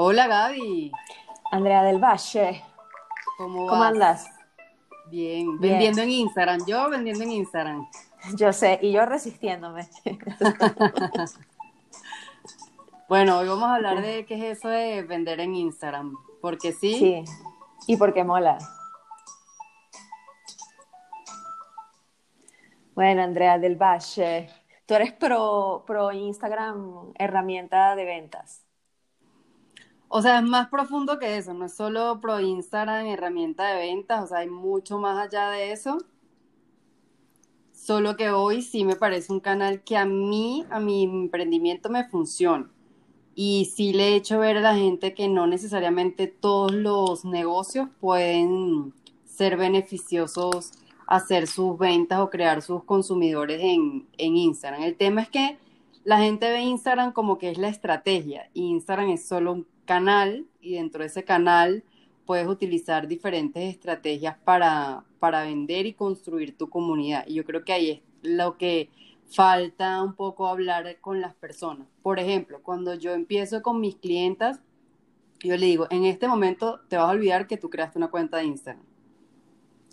Hola Gaby. Andrea del Valle. ¿Cómo, andas? Bien. Bien. Vendiendo en Instagram. Yo vendiendo en Instagram. Yo sé, y yo resistiéndome. Bueno, hoy vamos a hablar de qué es eso de vender en Instagram. Porque sí, Sí. Y porque mola. Bueno, Andrea del Valle, tú eres pro, pro Instagram herramienta de ventas. O sea, es más profundo que eso. No es solo pro Instagram, herramienta de ventas. O sea, hay mucho más allá de eso. Solo que hoy sí me parece un canal que a mí, a mi emprendimiento me funciona. Y sí le he hecho ver a la gente que no necesariamente todos los negocios pueden ser beneficiosos hacer sus ventas o crear sus consumidores en, en Instagram. El tema es que la gente ve Instagram como que es la estrategia y Instagram es solo un canal y dentro de ese canal puedes utilizar diferentes estrategias para, para vender y construir tu comunidad. Y yo creo que ahí es lo que falta un poco hablar con las personas. Por ejemplo, cuando yo empiezo con mis clientas, yo le digo, en este momento te vas a olvidar que tú creaste una cuenta de Instagram.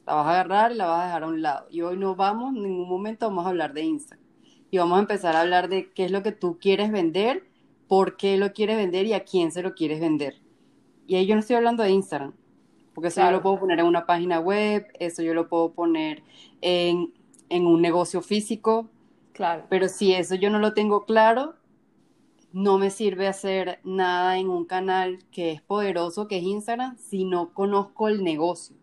La vas a agarrar y la vas a dejar a un lado. Y hoy no vamos, en ningún momento vamos a hablar de Instagram. Y vamos a empezar a hablar de qué es lo que tú quieres vender, por qué lo quieres vender y a quién se lo quieres vender. Y ahí yo no estoy hablando de Instagram, porque eso yo Claro. lo puedo poner en una página web, eso yo lo puedo poner en, en un negocio físico, Claro. pero si eso yo no lo tengo claro, no me sirve hacer nada en un canal que es poderoso, que es Instagram, si no conozco el negocio.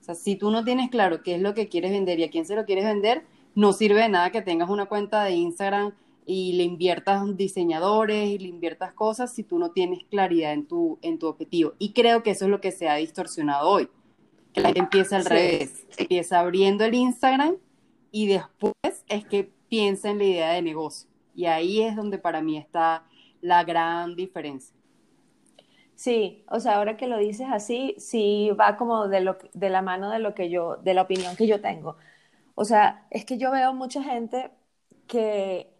O sea, si tú no tienes claro qué es lo que quieres vender y a quién se lo quieres vender, no sirve de nada que tengas una cuenta de Instagram y le inviertas diseñadores y le inviertas cosas si tú no tienes claridad en tu, en tu objetivo. Y creo que eso es lo que se ha distorsionado hoy. Que la gente empieza al Sí. revés. Empieza abriendo el Instagram y después es que piensa en la idea de negocio. Y ahí es donde para mí está la gran diferencia. Sí, o sea, ahora que lo dices así, sí va como de, lo, de la mano de lo que yo, de la opinión que yo tengo. O sea, es que yo veo mucha gente que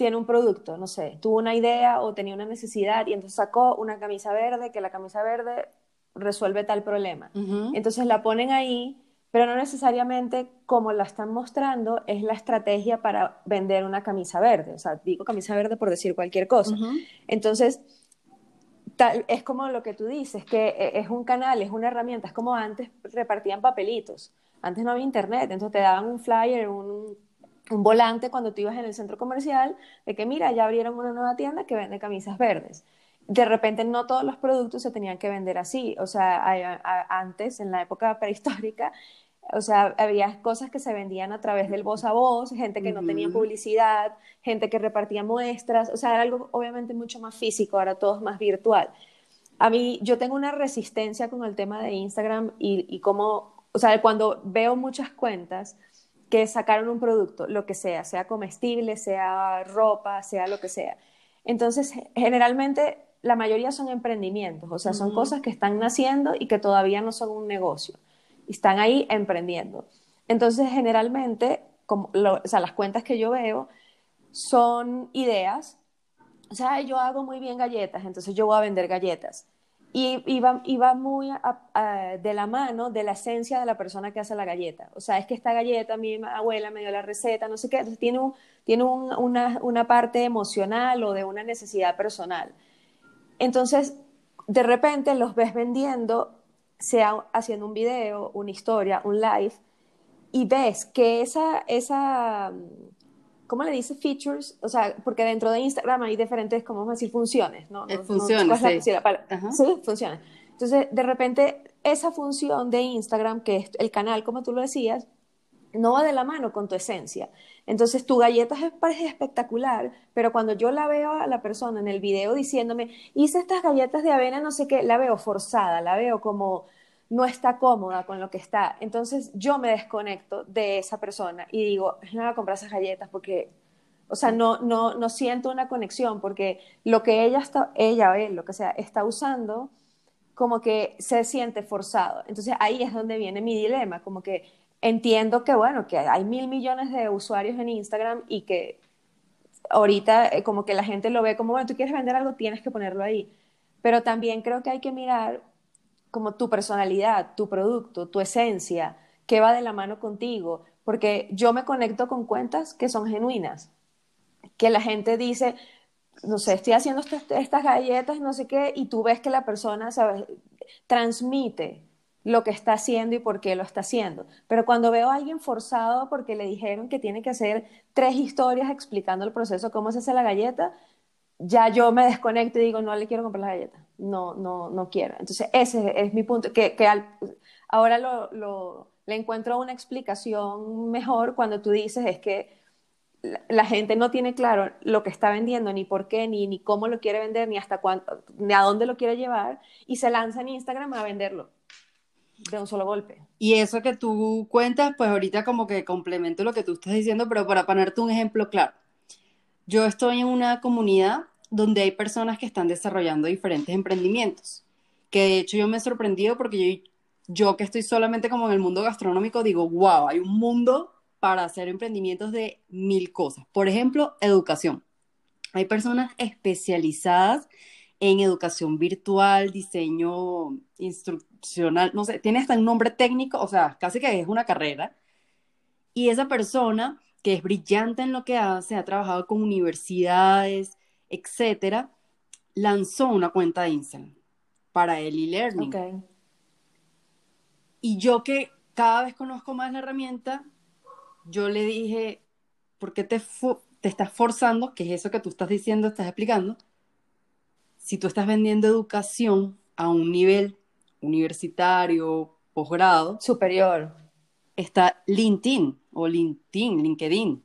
tiene un producto, no sé, tuvo una idea o tenía una necesidad y entonces sacó una camisa verde, que la camisa verde resuelve tal problema. Entonces la ponen ahí, pero no necesariamente como la están mostrando es la estrategia para vender una camisa verde. O sea, digo camisa verde por decir cualquier cosa. Entonces, tal, es como lo que tú dices, que eh, es un canal, es una herramienta, es como antes repartían papelitos. Antes no había internet, entonces te daban un flyer, un, un volante cuando tú ibas en el centro comercial de que mira, ya abrieron una nueva tienda que vende camisas verdes. De repente no todos los productos se tenían que vender así, o sea, a- a- antes, en la época prehistórica, o sea, había cosas que se vendían a través del voz a voz, gente que no tenía publicidad, gente que repartía muestras, o sea, era algo obviamente mucho más físico, ahora todo es más virtual. A mí, yo tengo una resistencia con el tema de Instagram y, y cómo, o sea, cuando veo muchas cuentas que sacaron un producto, lo que sea, sea comestible, sea ropa, sea lo que sea. Entonces, generalmente la mayoría son emprendimientos, o sea, son cosas que están naciendo y que todavía no son un negocio, están ahí emprendiendo. Entonces, generalmente, como lo- o sea, las cuentas que yo veo son ideas, o sea, "Ay, yo hago muy bien galletas, entonces yo voy a vender galletas. Y, y va, muy de la mano de la esencia de la persona que hace la galleta. O sea, es que esta galleta, mi abuela me dio la receta, no sé qué, tiene, tiene un- una, una parte emocional o de una necesidad personal. Entonces, de repente los ves vendiendo, sea haciendo un video, una historia, un live, y ves que esa, esa, ¿cómo le dice? Features, o sea, porque dentro de Instagram hay diferentes, ¿cómo vamos a decir? Funciones, ¿no? Eh, No- no- funciones, ¿cuál es la- sí. funciones. Entonces, de repente, esa función de Instagram, que es el canal, como tú lo decías, no va de la mano con tu esencia. Entonces, tu galleta es- parece espectacular, pero cuando yo la veo a la persona en el video diciéndome, hice estas galletas de avena, no sé qué, la veo forzada, la veo como no está cómoda con lo que está. Entonces, yo me desconecto de esa persona y digo, no voy a comprar esas galletas porque, o sea, no, no, no siento una conexión porque lo que ella, está, ella o él, lo que sea, está usando, como que se siente forzado. Entonces, ahí es donde viene mi dilema, como que entiendo que, bueno, que hay mil millones de usuarios en Instagram y que ahorita eh, como que la gente lo ve como, bueno, tú quieres vender algo, tienes que ponerlo ahí. pero también creo que hay que mirar como tu personalidad, tu producto, tu esencia, qué va de la mano contigo, porque yo me conecto con cuentas que son genuinas, que la gente dice, no sé, estoy haciendo estas galletas, no sé qué, y tú ves que la persona, ¿sabes? Transmite lo que está haciendo y por qué lo está haciendo. Pero cuando veo a alguien forzado porque le dijeron que tiene que hacer tres historias explicando el proceso, cómo se hace la galleta, ya yo me desconecto y digo, no le quiero comprar la galleta, no, no, no quiero. Entonces, ese es mi punto, que, que ahora lo, lo, le encuentro una explicación mejor cuando tú dices es que la, gente no tiene claro lo que está vendiendo, ni por qué, ni, ni cómo lo quiere vender, ni hasta cuánto, ni a dónde lo quiere llevar, y se lanza en Instagram a venderlo de un solo golpe. Y eso que tú cuentas, pues ahorita como que complemento lo que tú estás diciendo, pero para ponerte un ejemplo claro. Yo estoy en una comunidad donde hay personas que están desarrollando diferentes emprendimientos, que de hecho yo me he sorprendido porque yo, yo que estoy solamente como en el mundo gastronómico, digo, wow, hay un mundo para hacer emprendimientos de mil cosas. Por ejemplo, educación. Hay personas especializadas en educación virtual, diseño instruccional, no sé, tiene hasta un nombre técnico, o sea, casi que es una carrera. Y esa persona que es brillante en lo que hace, ha trabajado con universidades, etcétera, lanzó una cuenta de Instagram para el e-learning. Y yo que cada vez conozco más la herramienta, yo le dije, ¿por qué te, te estás forzando? Que es eso que tú estás diciendo, estás explicando. Si tú estás vendiendo educación a un nivel universitario, posgrado. Superior. Está LinkedIn o LinkedIn, LinkedIn,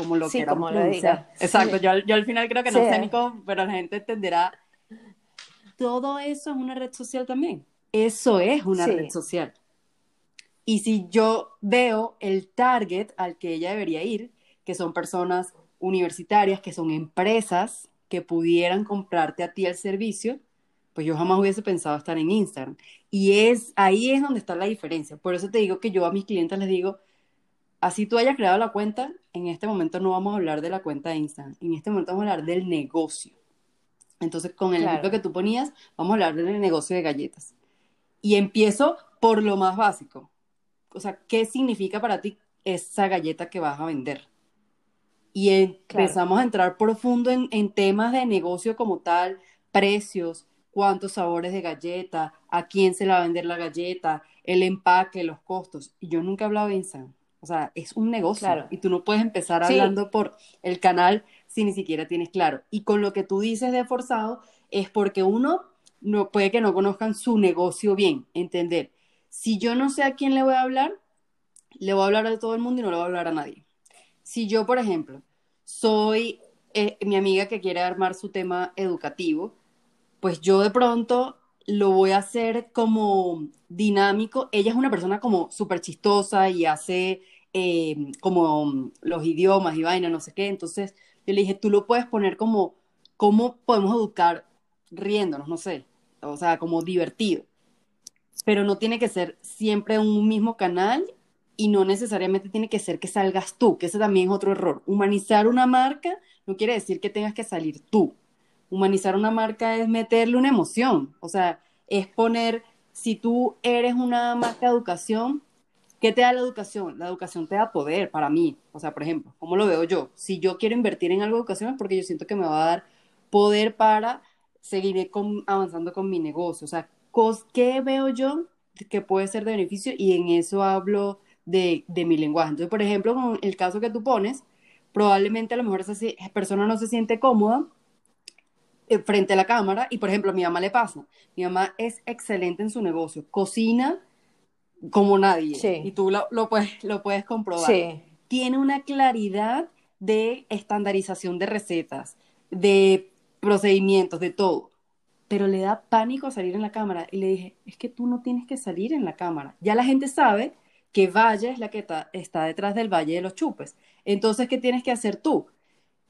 como lo sí, como lo diga. Exacto, yo, yo, al final creo que no sé ni cómo, pero la gente entenderá. Todo eso es una red social también. Eso es una red social. Y si yo veo el target al que ella debería ir, que son personas universitarias, que son empresas que pudieran comprarte a ti el servicio, pues yo jamás hubiese pensado estar en Instagram. Y es ahí es donde está la diferencia. Por eso te digo que yo a mis clientes les digo, así tú hayas creado la cuenta, en este momento no vamos a hablar de la cuenta de Instagram, en este momento vamos a hablar del negocio. Entonces, con el ejemplo que tú ponías, vamos a hablar del negocio de galletas. Y empiezo por lo más básico o sea, ¿qué significa para ti esa galleta que vas a vender? Y empezamos a entrar profundo en, temas de negocio como tal, precios, cuántos sabores de galleta, a quién se la va a vender la galleta, el empaque, los costos. Y yo nunca he hablado de Instagram. O sea, es un negocio y tú no puedes empezar hablando por el canal si ni siquiera tienes claro. Y con lo que tú dices de forzado es porque uno no puede que no conozcan su negocio bien, entender si yo no sé a quién le voy a hablar, le voy a hablar a todo el mundo y no le voy a hablar a nadie. Si yo, por ejemplo, soy eh, mi amiga que quiere armar su tema educativo, pues yo de pronto lo voy a hacer como dinámico. Ella es una persona como súper chistosa y hace eh, como los idiomas y vaina, no sé qué. Entonces yo le dije, tú lo puedes poner como, ¿cómo podemos educar riéndonos? No sé, o sea, como divertido pero no tiene que ser siempre un mismo canal y no necesariamente tiene que ser que salgas tú, que ese también es otro error. Humanizar una marca no quiere decir que tengas que salir tú. Humanizar una marca es meterle una emoción, o sea, es poner, si tú eres una marca de educación, ¿qué te da la educación? La educación te da poder para mí. O sea, por ejemplo, ¿cómo lo veo yo? Si yo quiero invertir en algo de educación es porque yo siento que me va a dar poder para seguir avanzando con mi negocio. O sea, ¿qué veo yo que puede ser de beneficio? Y en eso hablo de, mi lenguaje. Entonces, por ejemplo, con el caso que tú pones, probablemente a lo mejor esa persona no se siente cómoda eh, frente a la cámara y, por ejemplo, a mi mamá le pasa. Mi mamá es excelente en su negocio, cocina como nadie y tú lo, puedes, lo puedes comprobar. Tiene una claridad de estandarización de recetas, de procedimientos, de todo pero le da pánico salir en la cámara. Y le dije, es que tú no tienes que salir en la cámara. Ya la gente sabe que Valle es la que está, detrás del Valle de los Chupes. Entonces, ¿qué tienes que hacer tú?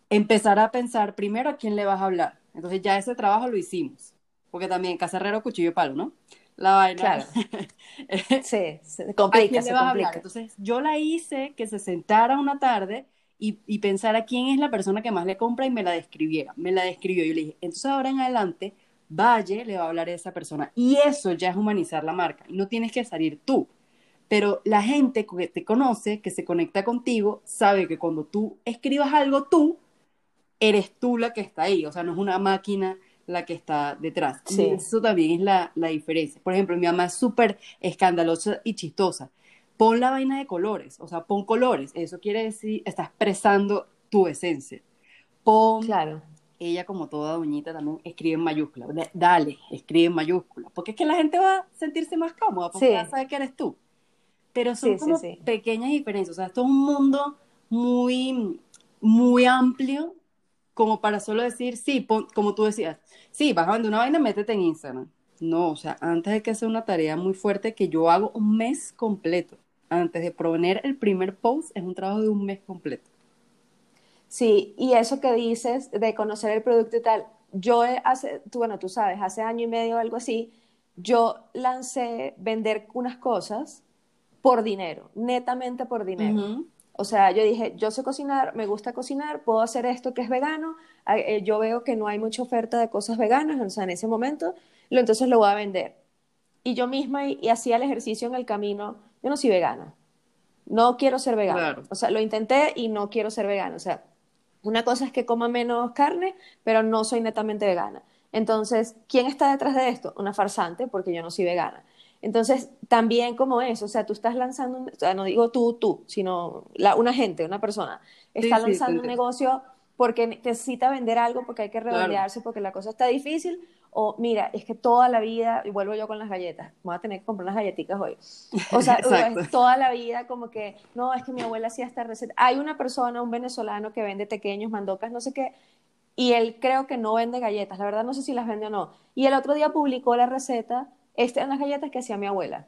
Empezar a pensar primero a quién le vas a hablar. Entonces, ya ese trabajo lo hicimos. Porque también Casarrero, cuchillo y palo, ¿no? La vaina. Claro. sí, se complica, se complica. Entonces, yo la hice que se sentara una tarde y, y pensara quién es la persona que más le compra y me la describiera. Me la describió. Yo le dije, entonces ahora en adelante Valle le va a hablar a esa persona. Y eso ya es humanizar la marca. No tienes que salir tú. Pero la gente que te conoce, que se conecta contigo, sabe que cuando tú escribas algo tú, eres tú la que está ahí. O sea, no es una máquina la que está detrás. Sí. Y eso también es la, la diferencia. Por ejemplo, mi mamá es súper escandalosa y chistosa. Pon la vaina de colores, o sea, pon colores. Eso quiere decir, está expresando tu esencia. Pon Claro. ella como toda doñita también escribe en mayúsculas. D- Dale, escribe en mayúsculas. Porque es que la gente va a sentirse más cómoda porque Sí. va a saber que eres tú. Pero son Sí, como pequeñas diferencias. O sea, esto es un mundo muy, muy amplio como para solo decir, sí, pon- como tú decías, sí, vas a vender una vaina, métete en Instagram. No, o sea, antes hay que hacer una tarea muy fuerte que yo hago un mes completo. Antes de poner el primer post, es un trabajo de un mes completo. Sí, y eso que dices de conocer el producto y tal, yo hace, tú, bueno, tú sabes, hace año y medio o algo así, yo lancé vender unas cosas por dinero, netamente por dinero. O sea, yo dije, yo sé cocinar, me gusta cocinar, puedo hacer esto que es vegano, ah, eh, yo veo que no hay mucha oferta de cosas veganas, o sea, en ese momento, lo, entonces lo voy a vender. Y yo misma y, y hacía el ejercicio en el camino, yo no soy vegana, no quiero ser vegana. Claro. O sea, lo intenté y no quiero ser vegana. O sea, una cosa es que coma menos carne, pero no soy netamente vegana. Entonces, ¿quién está detrás de esto? Una farsante, porque yo no soy vegana. Entonces, también como eso, o sea, tú estás lanzando, un- o sea, no digo tú, tú, sino la, una gente, una persona, está Sí, sí, te lanzando un negocio porque necesita vender algo, porque hay que redondearse, porque la cosa está difícil, o mira, es que toda la vida, y vuelvo yo con las galletas, voy a tener que comprar unas galletitas hoy. O sea, es toda la vida como que, no, es que mi abuela hacía esta receta. Hay una persona, un venezolano que vende pequeños mandocas, no sé qué, y él creo que no vende galletas, la verdad no sé si las vende o no. Y el otro día publicó la receta, estas eran las galletas que hacía mi abuela.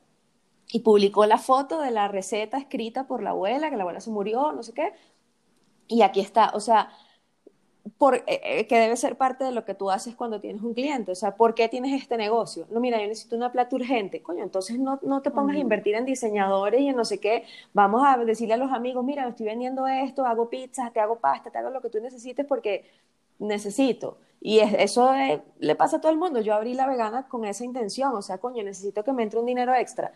Y publicó la foto de la receta escrita por la abuela, que la abuela se murió, no sé qué. Y aquí está, o sea, por, eh, eh, que debe ser parte de lo que tú haces cuando tienes un cliente. O sea, ¿por qué tienes este negocio? No, mira, yo necesito una plata urgente. Coño, entonces no, no te pongas a invertir en diseñadores y en no sé qué. Vamos a decirle a los amigos, mira, me estoy vendiendo esto, hago pizzas, te hago pasta, te hago lo que tú necesites porque necesito. Y es- eso le pasa a todo el mundo. Yo abrí la vegana con esa intención. O sea, coño, necesito que me entre un dinero extra.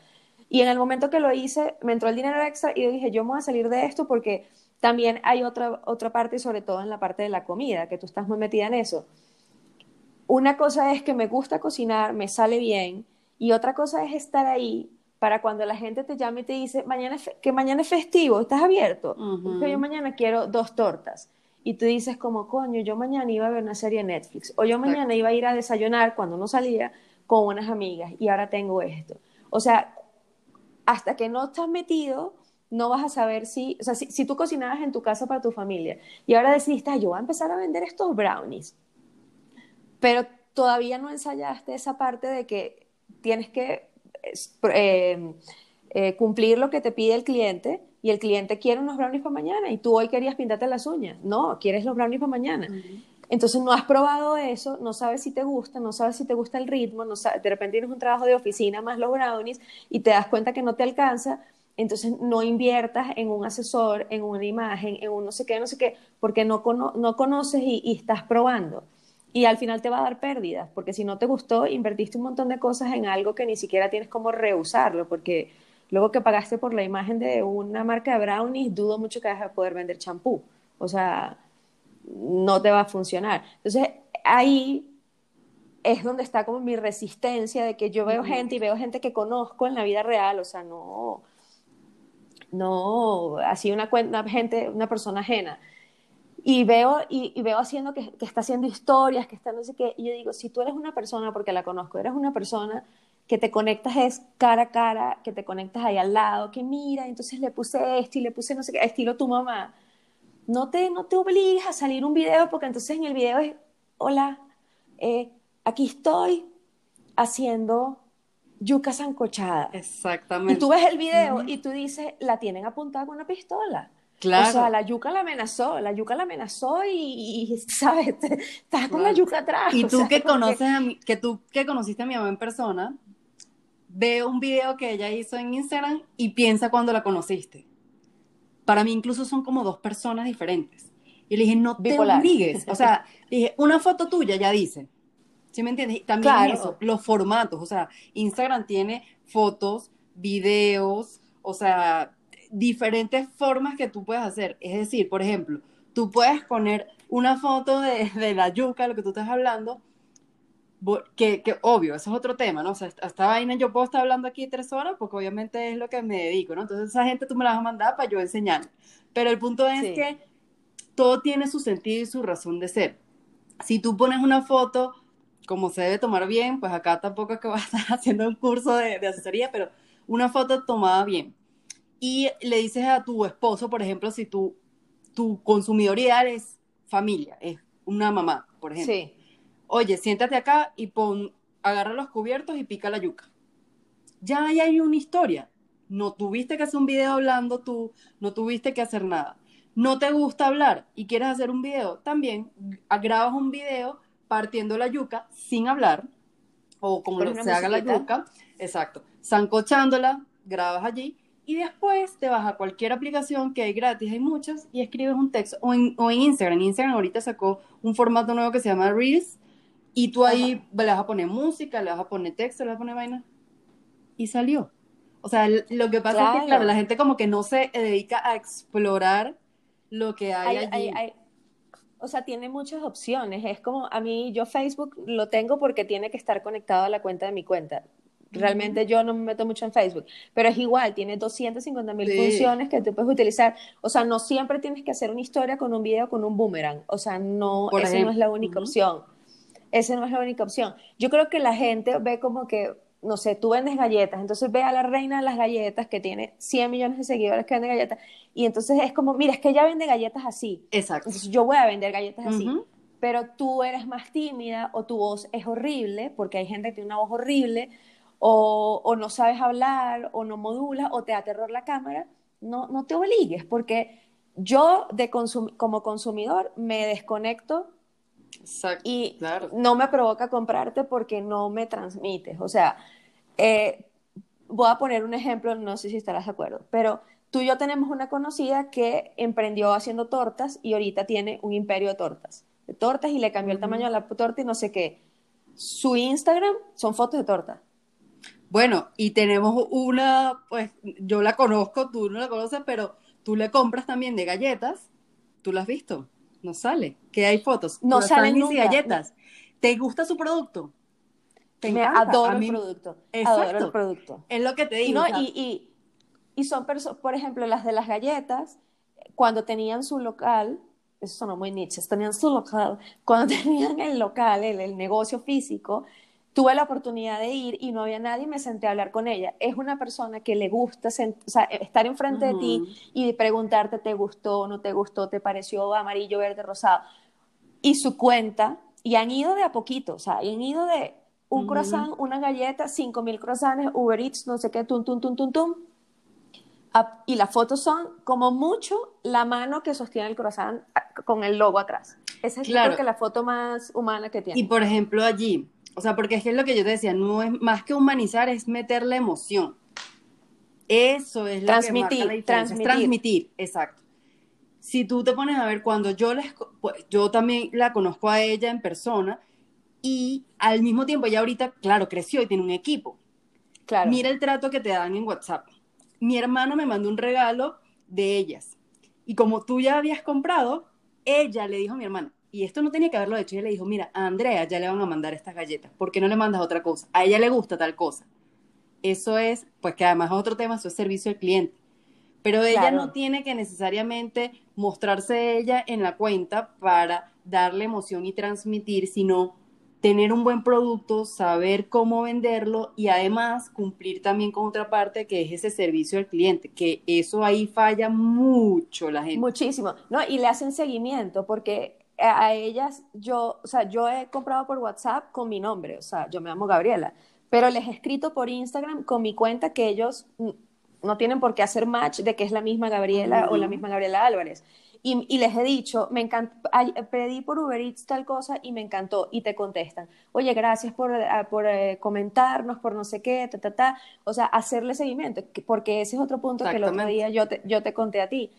Y en el momento que lo hice, me entró el dinero extra y yo dije, yo me voy a salir de esto porque también hay otra, otra parte, sobre todo en la parte de la comida, que tú estás muy metida en eso. Una cosa es que me gusta cocinar, me sale bien, y otra cosa es estar ahí para cuando la gente te llame y te dice, mañana que mañana es festivo, ¿estás abierto? Porque yo mañana quiero dos tortas. Y tú dices como, coño, yo mañana iba a ver una serie en Netflix, o yo mañana iba a ir a desayunar cuando no salía con unas amigas, y ahora tengo esto. O sea, hasta que no estás metido, no vas a saber si, o sea, si, si tú cocinabas en tu casa para tu familia y ahora decidiste, "Ay, yo voy a empezar a vender estos brownies, pero todavía no ensayaste esa parte de que tienes que eh, eh, cumplir lo que te pide el cliente y el cliente quiere unos brownies para mañana y tú hoy querías pintarte las uñas. No, quieres los brownies para mañana. Entonces no has probado eso, no sabes si te gusta, no sabes si te gusta el ritmo, no sabes, de repente tienes un trabajo de oficina más los brownies y te das cuenta que no te alcanza, entonces no inviertas en un asesor, en una imagen, en un no sé qué, no sé qué, porque no, cono no conoces y, y estás probando. Y al final te va a dar pérdidas, porque si no te gustó, invertiste un montón de cosas en algo que ni siquiera tienes como reusarlo, porque luego que pagaste por la imagen de una marca de brownies, dudo mucho que vas a poder vender champú. O sea, no te va a funcionar. Entonces, ahí es donde está como mi resistencia de que yo veo gente y veo gente que conozco en la vida real, o sea, no, no, así una cuenta, gente, una persona ajena. Y veo, y, y veo haciendo que, que está haciendo historias, que está no sé qué, y yo digo, si tú eres una persona, porque la conozco, eres una persona que te conectas es cara a cara, que te conectas ahí al lado, que mira, entonces le puse esto y le puse no sé qué, estilo tu mamá, no te, no te obligues a salir un video porque entonces en el video es, hola, eh, aquí estoy haciendo yuca sancochada. Exactamente. Y tú ves el video Ujú. y tú dices, la tienen apuntada con una pistola. Claro. O sea, la yuca la amenazó, la yuca la amenazó y, y, ¿sabes? Estás con la Claro. yuca atrás. Y o tú sea, que conoces a mi, que tú que conociste a mi mamá en persona, veo un video que ella hizo en Instagram y piensa cuando la conociste. Para mí incluso son como dos personas diferentes. Y le dije, no te Bipolar. obligues. O sea, dije, una foto tuya ya dice. ¿Sí me entiendes? También Claro. eso, los formatos, o sea, Instagram tiene fotos, videos, o sea, diferentes formas que tú puedes hacer. Es decir, por ejemplo, tú puedes poner una foto de, de la yuca, lo que tú estás hablando, que, que obvio, eso es otro tema, ¿no? O sea, esta, vaina yo puedo estar hablando aquí tres horas porque obviamente es lo que me dedico, ¿no? Entonces esa gente tú me la vas a mandar para yo enseñar. Pero el punto es Sí. que todo tiene su sentido y su razón de ser. Si tú pones una foto como se debe tomar bien, pues acá tampoco es que vas a estar haciendo un curso de, de asesoría, pero una foto tomada bien. Y le dices a tu esposo, por ejemplo, si tú, tu consumidor ideal es familia, es una mamá, por ejemplo. Sí. Oye, siéntate acá y pon, agarra los cubiertos y pica la yuca. Ya ahí hay una historia. No tuviste que hacer un video hablando tú, no tuviste que hacer nada. No te gusta hablar y quieres hacer un video, también grabas un video partiendo la yuca sin hablar, o como lo- se haga la yuca, exacto, zancochándola, grabas allí y después te vas a cualquier aplicación que hay gratis, hay muchas, y escribes un texto, o en, o en Instagram. Instagram ahorita sacó un formato nuevo que se llama Reels, y tú ahí le vas a poner música, le vas a poner texto, le vas a poner vaina, y salió. O sea, lo que pasa es Claro. que, claro, la gente como que no se dedica a explorar lo que hay, Hay- allí. hay- hay- o sea, tiene muchas opciones. Es como, a mí, yo Facebook lo tengo porque tiene que estar conectado a la cuenta de mi cuenta. Realmente yo no me meto mucho en Facebook, pero es igual, tiene 250 mil Sí. funciones que tú puedes utilizar. O sea, no siempre tienes que hacer una historia con un video con un boomerang. O sea, no, Por esa no ejemplo. es la única opción. Esa no es la única opción. Yo creo que la gente ve como que, no sé, tú vendes galletas, entonces ve a la reina de las galletas que tiene 100 millones de seguidores que vende galletas, y entonces es como, mira, es que ella vende galletas así, Exacto. entonces yo voy a vender galletas así. Pero tú eres más tímida o tu voz es horrible, porque hay gente que tiene una voz horrible, o, o no sabes hablar, o no modulas, o te da terror la cámara. No, no te obligues, porque yo de consum- como consumidor me desconecto Exacto. y Claro. no me provoca comprarte porque no me transmites. O sea, eh, voy a poner un ejemplo, no sé si estarás de acuerdo, pero tú y yo tenemos una conocida que emprendió haciendo tortas y ahorita tiene un imperio de tortas. De tortas y le cambió el tamaño a la torta y no sé qué. Su Instagram son fotos de torta. Bueno, y tenemos una, pues yo la conozco, tú no la conoces, pero tú le compras también de galletas. ¿Tú la has visto? No sale. Que hay fotos. No salen y nunca. galletas. ¿Te gusta su producto? ¿Te Me encanta? adoro A el producto. Exacto. Adoro el producto. Es lo que te Y, digo. no, y, y, y son personas, por ejemplo, las de las galletas, cuando tenían su local, eso sonó muy niche, tenían su local, cuando tenían el local, el, el negocio físico, tuve la oportunidad de ir y no había nadie y me senté a hablar con ella. Es una persona que le gusta o sea, estar enfrente de ti y preguntarte, ¿te gustó, no te gustó, te pareció amarillo, verde, rosado? Y su cuenta, y han ido de a poquito, o sea, han ido de un Ujú. croissant, una galleta, cinco mil croissants, Uber Eats, no sé qué, tum, tum, tum, tum, tum. Y las fotos son como mucho la mano que sostiene el croissant con el logo atrás. Esa es Claro. creo que la foto más humana que tiene. Y por ejemplo allí, o sea, porque es que es lo que yo te decía, no es más que humanizar, es meterle emoción. Eso es lo Transmitir, que marca la diferencia, transmitir. transmitir, exacto. Si tú te pones a ver, cuando yo les, pues, yo también la conozco a ella en persona y al mismo tiempo ella ahorita, claro, creció y tiene un equipo. claro. Mira el trato que te dan en WhatsApp. Mi hermana me mandó un regalo de ellas. Y como tú ya habías comprado, ella le dijo a mi hermana, y esto no tenía que haberlo hecho, ella le dijo, mira, a Andrea ya le van a mandar estas galletas, ¿por qué no le mandas otra cosa? A ella le gusta tal cosa. Eso es, pues que además es otro tema, eso es servicio al cliente. Pero ella Claro. no tiene que necesariamente mostrarse ella en la cuenta para darle emoción y transmitir, sino tener un buen producto, saber cómo venderlo y además cumplir también con otra parte que es ese servicio al cliente, que eso ahí falla mucho la gente. Muchísimo, ¿no? Y le hacen seguimiento porque a ellas yo, o sea, yo he comprado por WhatsApp con mi nombre, o sea, yo me llamo Gabriela, pero les he escrito por Instagram con mi cuenta que ellos no tienen por qué hacer match de que es la misma Gabriela o la misma Gabriela Álvarez. Y, y les he dicho, me encanta, ay, pedí por Uber Eats tal cosa y me encantó. Y te contestan, oye, gracias por, ah, por eh, comentarnos, por no sé qué, ta, ta, ta. O sea, hacerle seguimiento, que- porque ese es otro punto que el otro día yo te, yo te conté a ti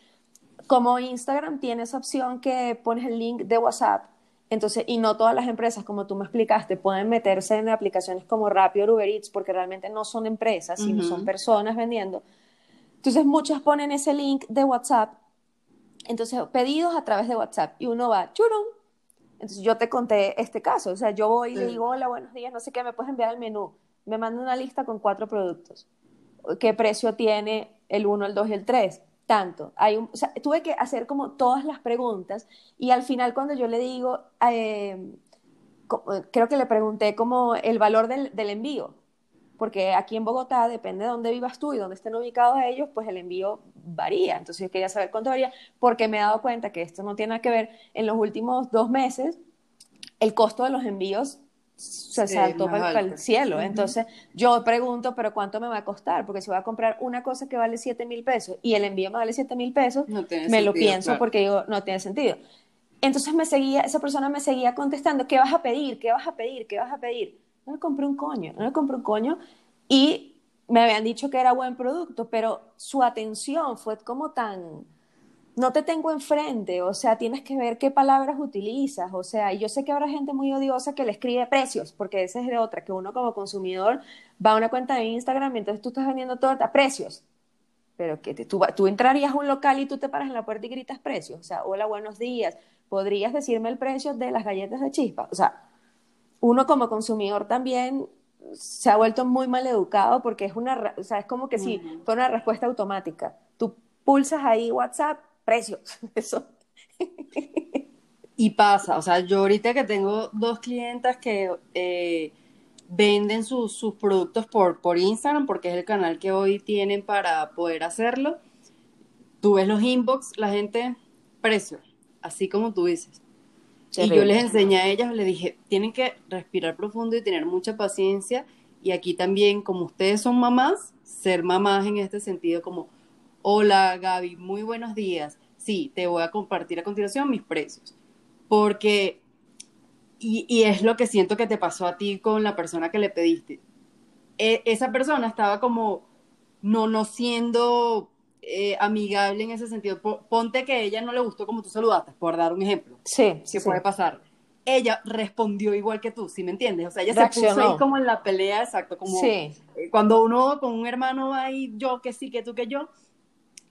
como Instagram tiene esa opción que pones el link de WhatsApp Entonces, y no todas las empresas, como tú me explicaste, pueden meterse en aplicaciones como Rappi o Uber Eats porque realmente no son empresas, sino son personas vendiendo. Entonces, muchas ponen ese link de WhatsApp. Entonces, pedidos a través de WhatsApp. Y uno va, churón. Entonces, yo te conté este caso. O sea, yo voy y le digo, hola, buenos días, no sé qué, me puedes enviar el menú. Me manda una lista con cuatro productos. ¿Qué precio tiene el 1, el 2 y el 3? Tanto. Hay tuve que hacer como todas las preguntas y al final cuando yo le digo, eh, creo que le pregunté como el valor del, del, envío, porque aquí en Bogotá, depende de dónde vivas tú y dónde estén ubicados ellos, pues el envío varía. Entonces yo quería saber cuánto varía, porque me he dado cuenta que esto no tiene nada que ver en los últimos dos meses. El costo de los envíos se saltó para, el cielo. Entonces yo pregunto, pero ¿cuánto me va a costar? Porque si voy a comprar una cosa que vale 7 mil pesos y el envío me vale 7 mil pesos, me lo pienso porque digo, no tiene sentido. Entonces me seguía, esa persona me seguía contestando, ¿qué vas a pedir? ¿Qué vas a pedir? ¿Qué vas a pedir? No le compré un coño, no le compré un coño. Y me habían dicho que era buen producto, pero su atención fue como tan no te tengo enfrente, o sea, tienes que ver qué palabras utilizas, o sea, y yo sé que habrá gente muy odiosa que le escribe precios, porque esa es de otra, que uno como consumidor va a una cuenta de Instagram y entonces tú estás vendiendo torta, precios, pero que tú, tú entrarías a un local y tú te paras en la puerta y gritas precios, o sea, hola, buenos días, ¿podrías decirme el precio de las galletas de chispa? O sea, uno como consumidor también se ha vuelto muy mal educado porque es una, o sea, es como que si fue una respuesta automática. Tú pulsas ahí WhatsApp, precios. Eso. Y pasa, o sea, yo ahorita que tengo dos clientas que eh, venden sus, productos por, por Instagram, porque es el canal que hoy tienen para poder hacerlo, tú ves los inbox, la gente, precio, así como tú dices. Y yo les enseñé a ellas, les dije, tienen que respirar profundo y tener mucha paciencia. Y aquí también, como ustedes son mamás, ser mamás en este sentido, como Hola Gaby, muy buenos días. Sí, te voy a compartir a continuación mis precios. Porque, y, es lo que siento que te pasó a ti con la persona que le pediste. E, esa persona estaba como no, no siendo eh, amigable en ese sentido. Ponte que ella no le gustó como tú saludaste, por dar un ejemplo. Sí. Que puede pasar. Ella respondió igual que tú, ¿sí me entiendes? O sea, ella se puso ahí como en la pelea, exacto, como sí. cuando uno con un hermano va ahí, yo que sí, que tú que yo,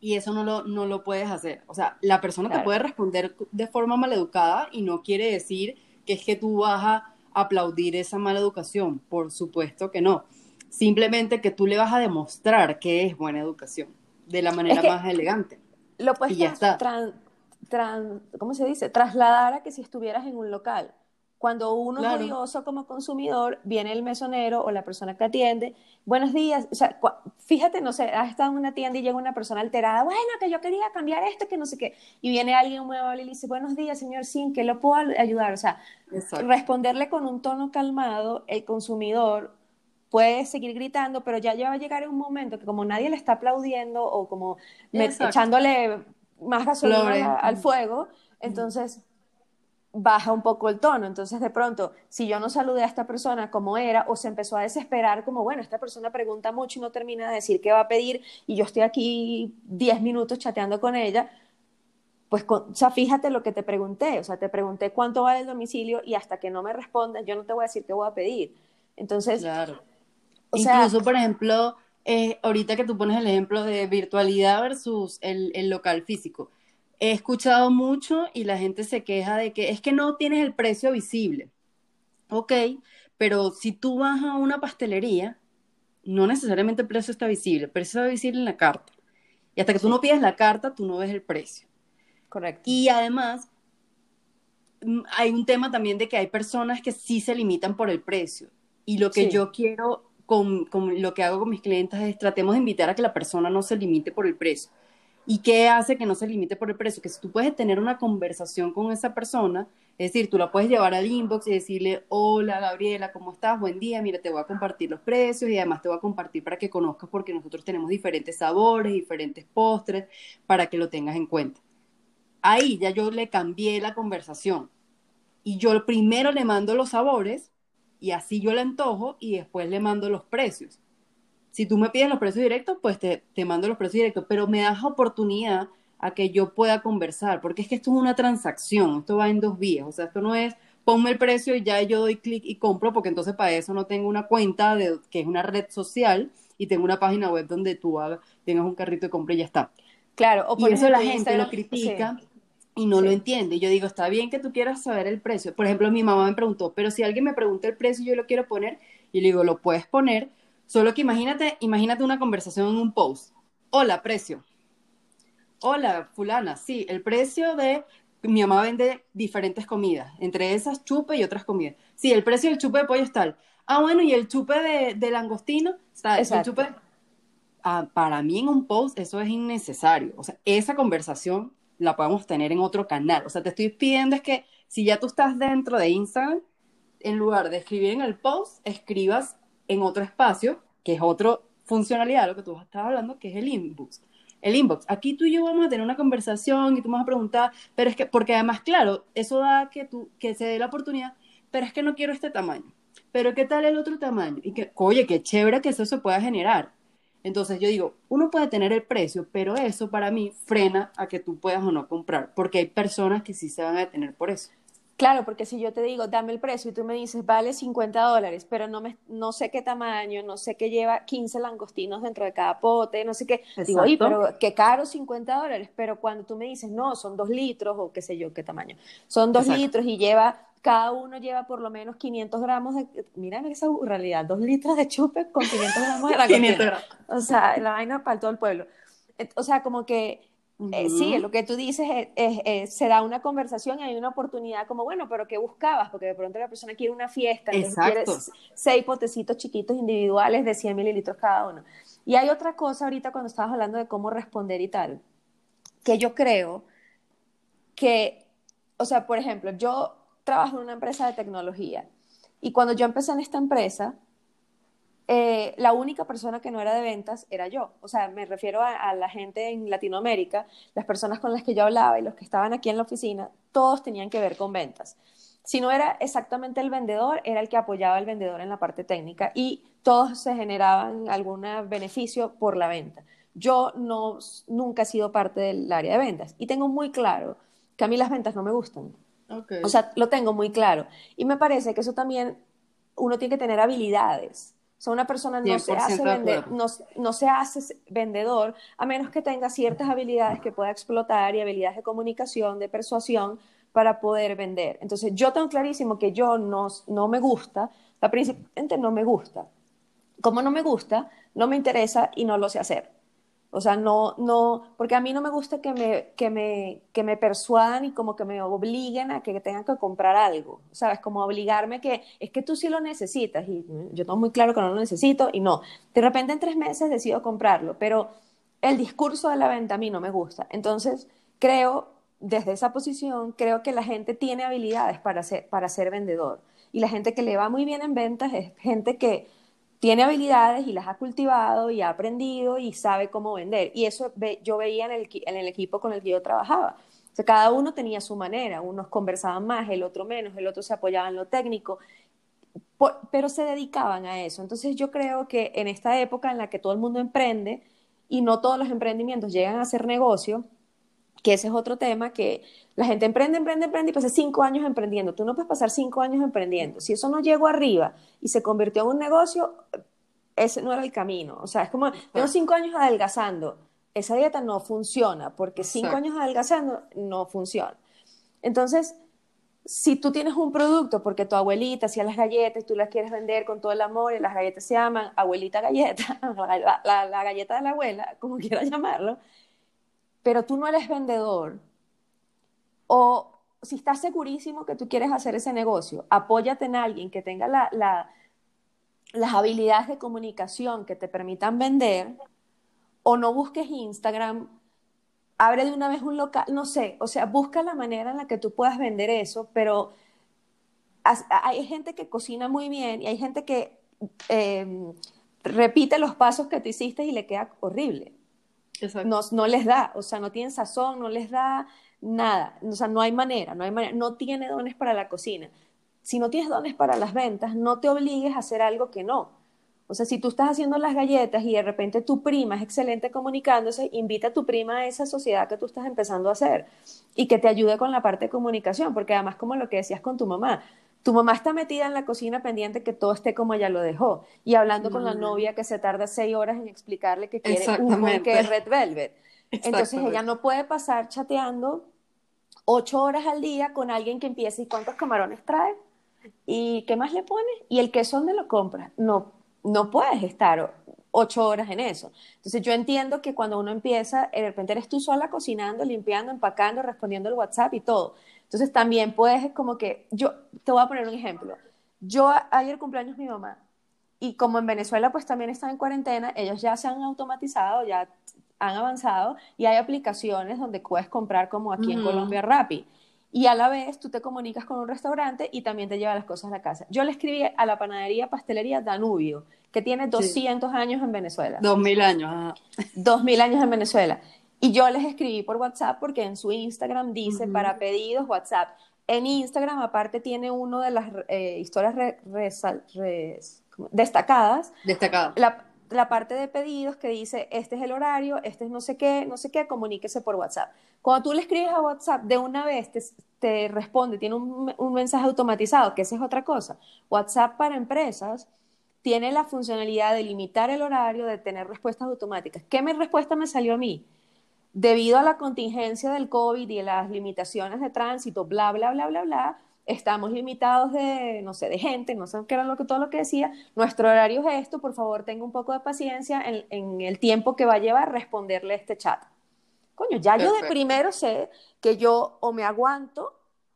y eso no lo, no lo puedes hacer. O sea, la persona te puede responder de forma maleducada y no quiere decir que es que tú vas a aplaudir esa mala educación. Por supuesto que no. Simplemente que tú le vas a demostrar que es buena educación de la manera más elegante. Lo puedes ya ¿cómo se dice? Trasladar a que si estuvieras en un local. Cuando uno es odioso como consumidor, viene el mesonero o la persona que atiende, buenos días, o sea, fíjate, no sé, has estado en una tienda y llega una persona alterada, bueno, que yo quería cambiar esto, que no sé qué, y viene alguien muy amable y le dice, buenos días, señor Sin, ¿qué lo puedo ayudar? O sea, responderle con un tono calmado, el consumidor puede seguir gritando, pero ya, ya va a llegar un momento que como nadie le está aplaudiendo o como echándole más gasolina al fuego, entonces baja un poco el tono. Entonces, de pronto, si yo no saludé a esta persona como era, o se empezó a desesperar, como, bueno, esta persona pregunta mucho y no termina de decir qué va a pedir, y yo estoy aquí 10 minutos chateando con ella, pues, o sea, fíjate lo que te pregunté, o sea, te pregunté cuánto vale el domicilio y hasta que no me respondas, yo no te voy a decir qué voy a pedir. Entonces, claro. Incluso, por ejemplo, eh, ahorita que tú pones el ejemplo de virtualidad versus el local físico he escuchado mucho y la gente se queja de que es que no tienes el precio visible. Ok, pero si tú vas a una pastelería, no necesariamente el precio está visible, el precio está visible en la carta. Y hasta que tú no pides la carta, tú no ves el precio. Correcto. Y además, mm, hay un tema también de que hay personas que sí se limitan por el precio. Y lo que yo quiero con, con, lo que hago con mis clientes es tratemos de invitar a que la persona no se limite por el precio. ¿Y qué hace que no se limite por el precio? Que si tú puedes tener una conversación con esa persona, es decir, tú la puedes llevar al inbox y decirle, hola Gabriela, ¿cómo estás? Buen día, mira, te voy a compartir los precios y además te voy a compartir para que conozcas porque nosotros tenemos diferentes sabores, diferentes postres, para que lo tengas en cuenta. Ahí ya yo le cambié la conversación y yo primero le mando los sabores y así yo le antojo y después le mando los precios si tú me pides los precios directos, pues te, te mando los precios directos, pero me das oportunidad a que yo pueda conversar, porque es que esto es una transacción, esto va en dos vías, o sea, esto no es ponme el precio y ya yo doy clic y compro, porque entonces para eso no tengo una cuenta de, que es una red social y tengo una página web donde tú hagas, tengas un carrito de compra y ya está. Claro, o por eso la gente lo critica y no lo entiende. Yo digo, está bien que tú quieras saber el precio. Por ejemplo, mi mamá me preguntó, pero si alguien me pregunta el precio y yo lo quiero poner, y le digo, lo puedes poner, solo que imagínate, imagínate una conversación en un post. Hola, precio. Hola, fulana, sí, el precio de mi mamá vende diferentes comidas, entre esas chupe y otras comidas. Sí, el precio del chupe de pollo es tal. Ah, bueno, y el chupe de, langostino, está, el chupe... Ah, para mí en un post eso es innecesario. O sea, esa conversación la podemos tener en otro canal. O sea, te estoy pidiendo es que si ya tú estás dentro de Instagram, en lugar de escribir en el post, escribas en otro espacio, que es otra funcionalidad, lo que tú estás hablando, que es el inbox el inbox. Aquí tú y yo vamos a tener una conversación y tú me vas a preguntar, pero es que, porque además, claro, eso da que, tú, que se dé la oportunidad, pero es que no quiero este tamaño. Pero ¿qué tal el otro tamaño? Y que, oye, qué chévere que eso se pueda generar. Entonces yo digo, uno puede tener el precio, pero eso para mí frena a que tú puedas o no comprar, porque hay personas que sí se van a detener por eso. Claro, porque si yo te digo, dame el precio y tú me dices, vale 50 dólares, pero no, me, no sé qué tamaño, no sé qué lleva 15 langostinos dentro de cada pote, no sé qué. Digo, oye, pero qué caro 50 dólares. Pero cuando tú me dices, no, son dos litros o qué sé yo, qué tamaño, son dos litros y lleva, cada uno lleva por lo menos 500 gramos de, mira esa realidad, dos litros de chupe con 500 gramos de langostino. O sea, la vaina para todo el pueblo. O sea, como que eh, sí, lo que tú dices es, se da una conversación y hay una oportunidad como, bueno, pero ¿qué buscabas? Porque de pronto la persona quiere una fiesta, entonces quiere seis potecitos chiquitos individuales de 100 mililitros cada uno. Y hay otra cosa ahorita cuando estabas hablando de cómo responder y tal, que yo creo que, o sea, por ejemplo, yo trabajo en una empresa de tecnología y cuando yo empecé en esta empresa, eh, la única persona que no era de ventas era yo. O sea, me refiero a, la gente en Latinoamérica, las personas con las que yo hablaba y los que estaban aquí en la oficina, todos tenían que ver con ventas. Si no era exactamente el vendedor, era el que apoyaba al vendedor en la parte técnica y todos se generaban algún beneficio por la venta. Yo no, nunca he sido parte del área de ventas y tengo muy claro que a mí las ventas no me gustan. O sea, lo tengo muy claro. Y me parece que eso también uno tiene que tener habilidades o sea, una persona no se, hace no, se hace vendedor a menos que tenga ciertas habilidades que pueda explotar y habilidades de comunicación, de persuasión para poder vender. Entonces, yo tengo clarísimo que yo no, no me gusta, la principalmente no me gusta. Como no me gusta, no me interesa y no lo sé hacer. O sea, no, no, porque a mí no me gusta que me, que me, que me persuadan y como que me obliguen a que tengan que comprar algo, ¿sabes? Como obligarme que es que tú sí lo necesitas y yo tengo muy claro que no lo necesito y no. De repente en tres meses decido comprarlo, pero el discurso de la venta a mí no me gusta. Entonces, creo, desde esa posición, creo que la gente tiene habilidades para ser, para ser vendedor. Y la gente que le va muy bien en ventas es gente que tiene habilidades y las ha cultivado y ha aprendido y sabe cómo vender. Y eso yo veía en el, en el equipo con el que yo trabajaba. Cada uno tenía su manera, unos conversaban más, el otro menos, el otro se apoyaba en lo técnico, pero se dedicaban a eso. Entonces yo creo que en esta época en la que todo el mundo emprende y no todos los emprendimientos llegan a ser negocio, que ese es otro tema que la gente emprende, emprende, emprende y pasa cinco años emprendiendo. Tú no puedes pasar cinco años emprendiendo. Si eso no llegó arriba y se convirtió en un negocio, ese no era el camino. O sea, es como, tengo cinco años adelgazando. Esa dieta no funciona porque cinco años adelgazando no funciona. Entonces, si tú tienes un producto porque tu abuelita hacía las galletas y tú las quieres vender con todo el amor y las galletas se llaman abuelita galleta, la, la galleta de la abuela, como quieras llamarlo, pero tú no eres vendedor, o si estás segurísimo que tú quieres hacer ese negocio, apóyate en alguien que tenga las habilidades de comunicación que te permitan vender, o no busques Instagram, abre de una vez un local, no sé, o sea, busca la manera en la que tú puedas vender eso, pero hay gente que cocina muy bien y hay gente que em, repite los pasos que tú hiciste y le queda horrible. No, les da, o sea, no tienen sazón, no les da nada, o sea, no hay manera, no hay manera, no tiene dones para la cocina. Si no tienes dones para las ventas, no te obligues a hacer algo que no. O sea, si tú estás haciendo las galletas y de repente tu prima es excelente comunicándose, invita a tu prima a esa sociedad que tú estás empezando a hacer y que te ayude con la parte de comunicación, porque además como lo que decías con tu mamá, tu mamá está metida en la cocina pendiente que todo esté como ella lo dejó y hablando con la novia que se tarda seis horas en explicarle que quiere un que es Red Velvet. Entonces ella no puede pasar chateando ocho horas al día con alguien que empiece y cuántos camarones trae y qué más le pone y el queso dónde lo compra. No, no puedes estar ocho horas en eso. Entonces yo entiendo que cuando uno empieza, de repente eres tú sola cocinando, limpiando, empacando, respondiendo el WhatsApp y todo. Entonces también puedes como que, yo te voy a poner un ejemplo. Yo ayer cumpleaños mi mamá y como en Venezuela pues también están en cuarentena, ellos ya se han automatizado, ya han avanzado y hay aplicaciones donde puedes comprar como aquí en Colombia Rappi y a la vez tú te comunicas con un restaurante y también te lleva las cosas a la casa. Yo le escribí a la panadería pastelería Danubio, que tiene 200 años en Venezuela. 2000 años. Dos 2000 años en Venezuela. Y yo les escribí por WhatsApp porque en su Instagram dice para pedidos WhatsApp. En Instagram aparte tiene uno de las eh, historias destacadas. Destacadas la parte de pedidos que dice, este es el horario, este es no sé qué, no sé qué, comuníquese por WhatsApp. Cuando tú le escribes a WhatsApp, de una vez te, responde, tiene un, un, mensaje automatizado, que esa es otra cosa. WhatsApp para empresas tiene la funcionalidad de limitar el horario, de tener respuestas automáticas. ¿Qué me, respuesta me salió a mí? Debido a la contingencia del COVID y las limitaciones de tránsito, bla, bla, bla, bla, bla, estamos limitados de, no sé, de gente, no sé qué era lo que, todo lo que decía, nuestro horario es esto, por favor tenga un poco de paciencia en, el tiempo que va a llevar responderle este chat. Coño, ya yo de primero sé que yo o me aguanto